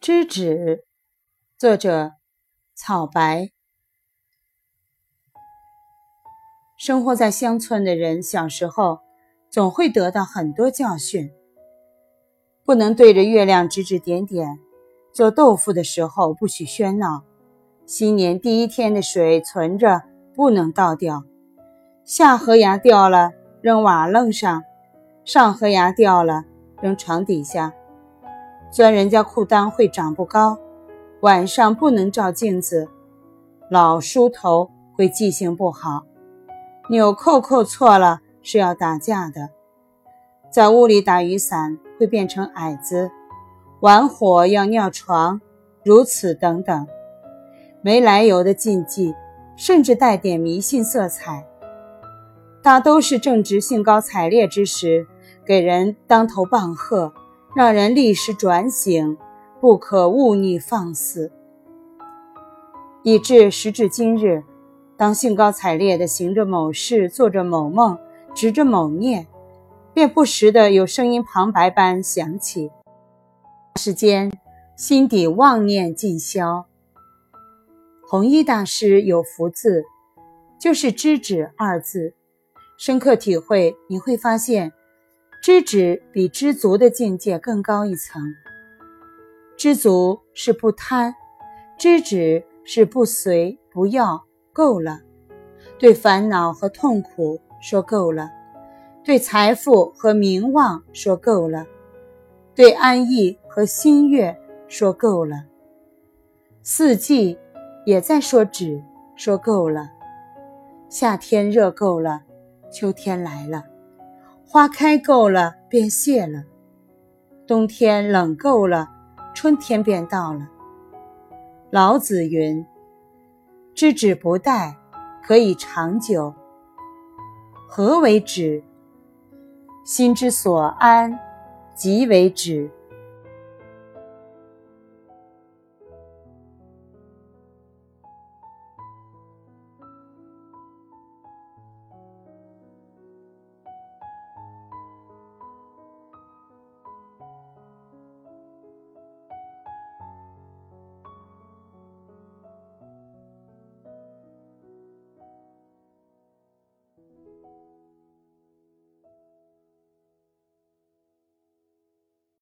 知止，作者草白。生活在乡村的人，小时候总会得到很多教训：不能对着月亮指指点点；做豆腐的时候不许喧闹；新年第一天的水存着不能倒掉；下河牙掉了扔瓦楞上，上河牙掉了扔床底下。钻人家裤裆会长不高，晚上不能照镜子，老梳头会记性不好，纽扣扣错了是要打架的，在屋里打雨伞会变成矮子，玩火要尿床，如此等等，没来由的禁忌，甚至带点迷信色彩，大都是正值兴高采烈之时，给人当头棒喝。让人立时转醒，不可忤逆放肆，以致时至今日，当兴高采烈地行着某事、做着某梦、执着某念，便不时的有声音旁白般响起。时间，心底妄念尽消。弘一大师有福字，就是“知止”二字，深刻体会，你会发现。知止比知足的境界更高一层。知足是不贪，知止是不随不要，够了。对烦恼和痛苦说够了，对财富和名望说够了，对安逸和心悦说够了。四季也在说止，说够了。夏天热够了，秋天来了。花开够了，便谢了；冬天冷够了，春天便到了。老子云：“知止不殆，可以长久。”何为止？心之所安，即为止。